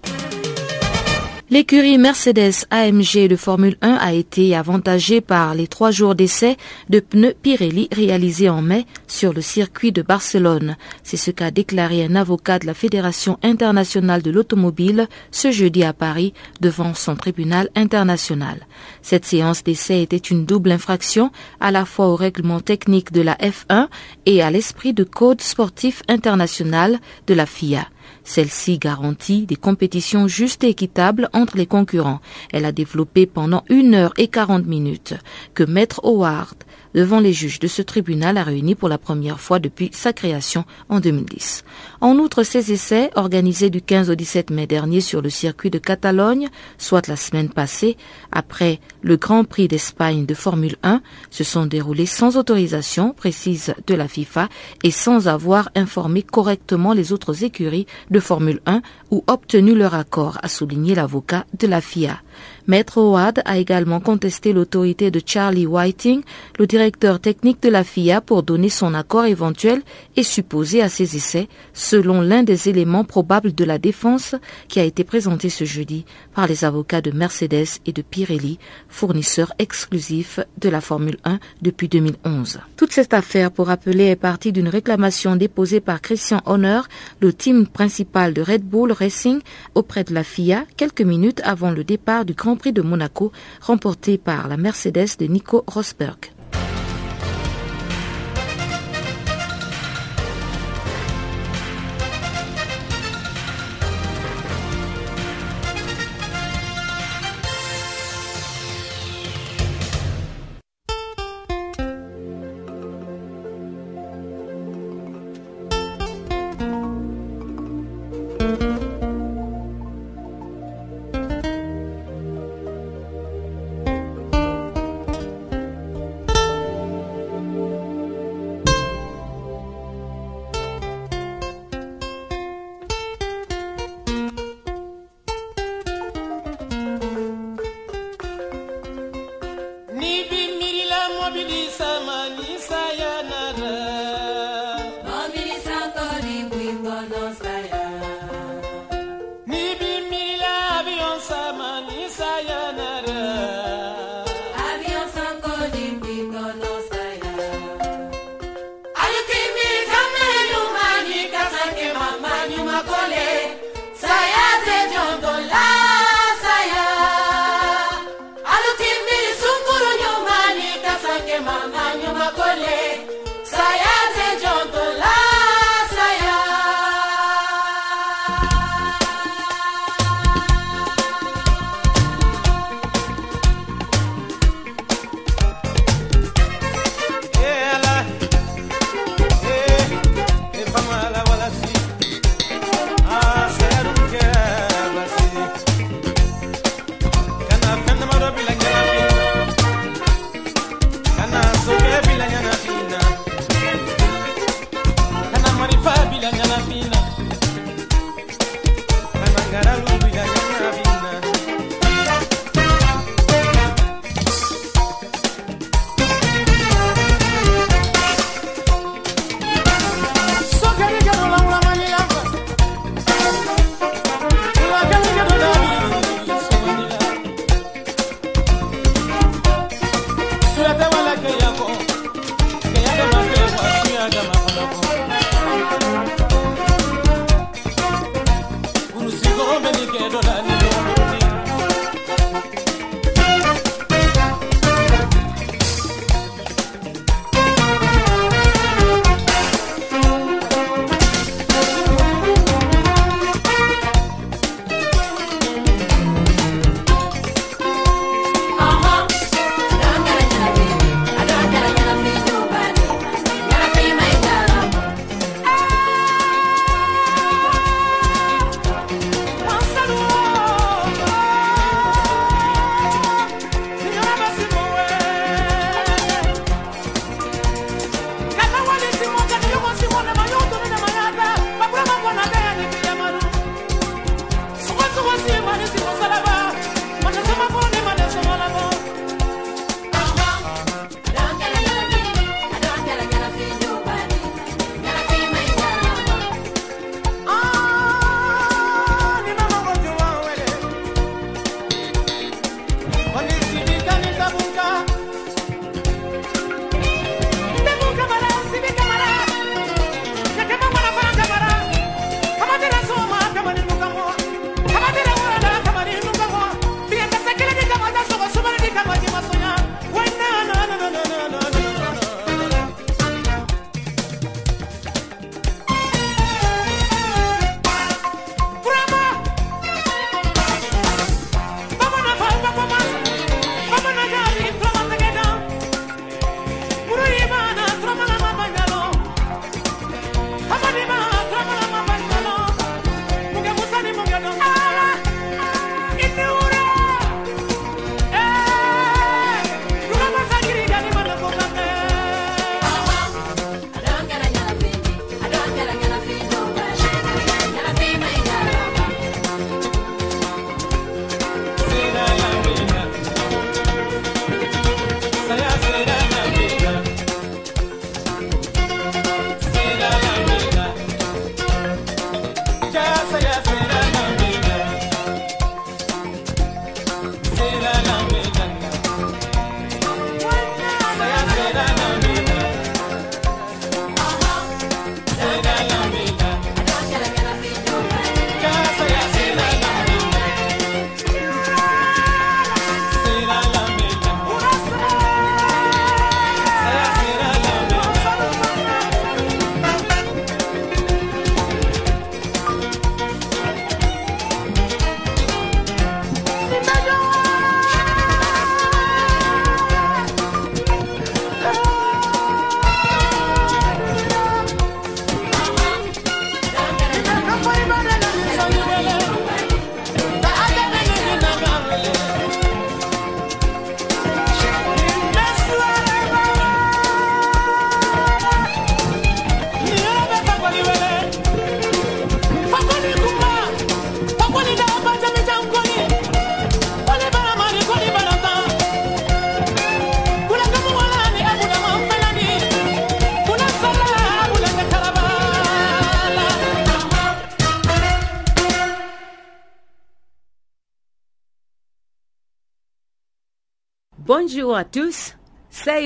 L'écurie Mercedes AMG de Formule 1 a été avantagée par les trois jours d'essai de pneus Pirelli réalisés en mai sur le circuit de Barcelone. C'est ce qu'a déclaré un avocat de la Fédération internationale de l'automobile ce jeudi à Paris devant son tribunal international. Cette séance d'essai était une double infraction à la fois au règlement technique de la F1 et à l'esprit de code sportif international de la FIA. Celle-ci garantit des compétitions justes et équitables entre les concurrents. Elle a développé pendant une heure et quarante minutes que Maître Howard devant les juges de ce tribunal a réuni pour la première fois depuis sa création en 2010. En outre, ces essais, organisés du 15 au 17 mai dernier sur le circuit de Catalogne, soit la semaine passée, après le Grand Prix d'Espagne de Formule 1, se sont déroulés sans autorisation précise de la FIFA et sans avoir informé correctement les autres écuries de Formule 1 ou obtenu leur accord, a souligné l'avocat de la FIA. Maître Howard a également contesté l'autorité de Charlie Whiting, le directeur technique de la FIA, pour donner son accord éventuel et supposé à ces essais, selon l'un des éléments probables de la défense qui a été présenté ce jeudi par les avocats de Mercedes et de Pirelli, fournisseurs exclusifs de la Formule 1 depuis 2011. Toute cette affaire, pour rappeler, est partie d'une réclamation déposée par Christian Horner, le team principal de Red Bull Racing, auprès de la FIA quelques minutes avant le départ du Grand Prix de Monaco remporté par la Mercedes de Nico Rosberg.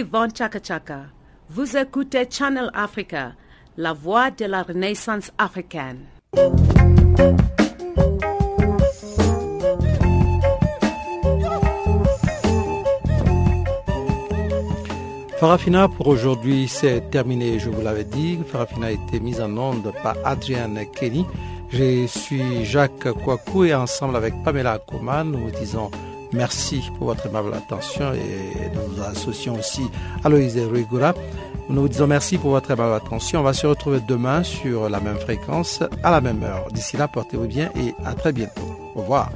Yvonne Chaka Chaka. Vous écoutez Channel Africa, la voix de la renaissance africaine. Farafina pour aujourd'hui c'est terminé, je vous l'avais dit. Farafina a été mise en onde par Adrienne Kenny. Je suis Jacques Kouakou et ensemble avec Pamela Akouman, nous vous disons merci pour votre aimable attention et nous nous associons aussi à Loïse Ruigura. Nous vous disons merci pour votre aimable attention. On va se retrouver demain sur la même fréquence, à la même heure. D'ici là, portez-vous bien et à très bientôt. Au revoir.